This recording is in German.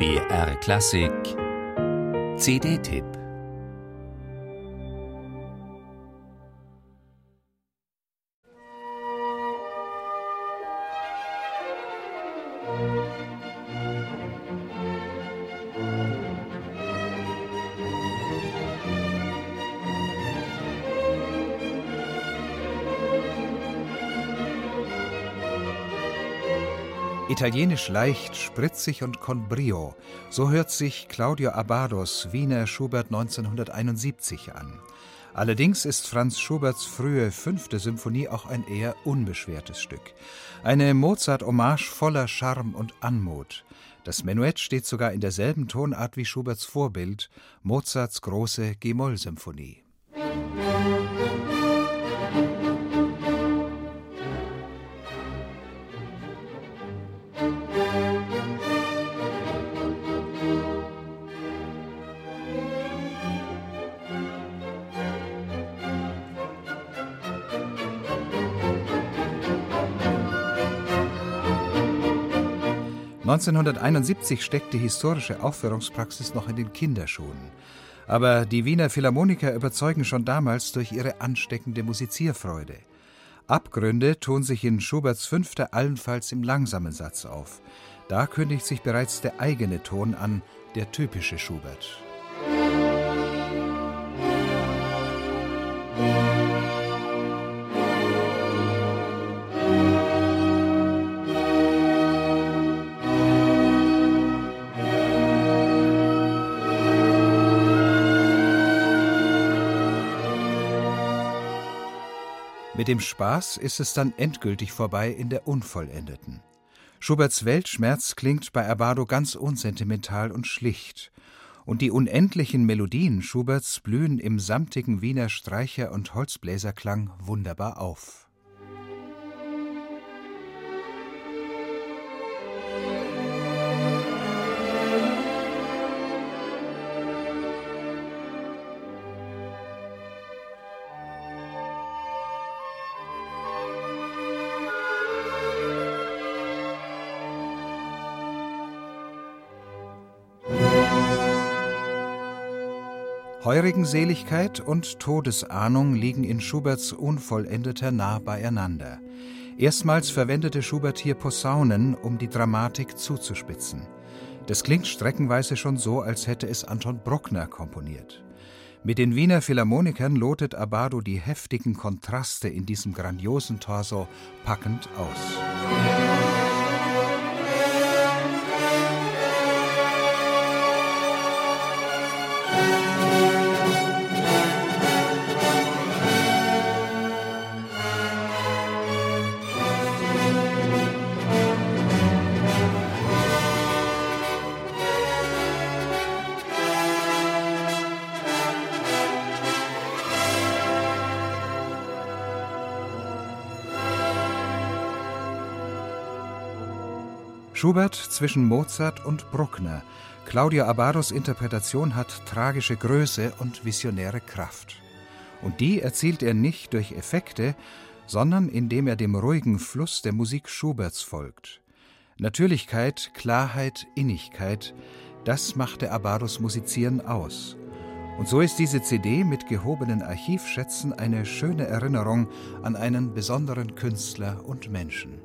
BR Klassik. CD-Tipp Italienisch leicht, spritzig und con brio, so hört sich Claudio Abbados Wiener Schubert 1971 an. Allerdings ist Franz Schuberts frühe fünfte Symphonie auch ein eher unbeschwertes Stück. Eine Mozart-Hommage voller Charme und Anmut. Das Menuett steht sogar in derselben Tonart wie Schuberts Vorbild, Mozarts große G-Moll-Symphonie. ...1971 steckt die historische Aufführungspraxis noch in den Kinderschuhen. Aber die Wiener Philharmoniker überzeugen schon damals durch ihre ansteckende Musizierfreude. Abgründe tun sich in Schuberts Fünfter allenfalls im langsamen Satz auf. Da kündigt sich bereits der eigene Ton an, der typische Schubert. Mit dem Spaß ist es dann endgültig vorbei in der Unvollendeten. Schuberts Weltschmerz klingt bei Abbado ganz unsentimental und schlicht. Und die unendlichen Melodien Schuberts blühen im samtigen Wiener Streicher- und Holzbläserklang wunderbar auf. Heurigenseligkeit und Todesahnung liegen in Schuberts Unvollendeter nah beieinander. Erstmals verwendete Schubert hier Posaunen, um die Dramatik zuzuspitzen. Das klingt streckenweise schon so, als hätte es Anton Bruckner komponiert. Mit den Wiener Philharmonikern lotet Abbado die heftigen Kontraste in diesem grandiosen Torso packend aus. Schubert zwischen Mozart und Bruckner. Claudio Abbados Interpretation hat tragische Größe und visionäre Kraft. Und die erzielt er nicht durch Effekte, sondern indem er dem ruhigen Fluss der Musik Schuberts folgt. Natürlichkeit, Klarheit, Innigkeit, das machte Abbados Musizieren aus. Und so ist diese CD mit gehobenen Archivschätzen eine schöne Erinnerung an einen besonderen Künstler und Menschen.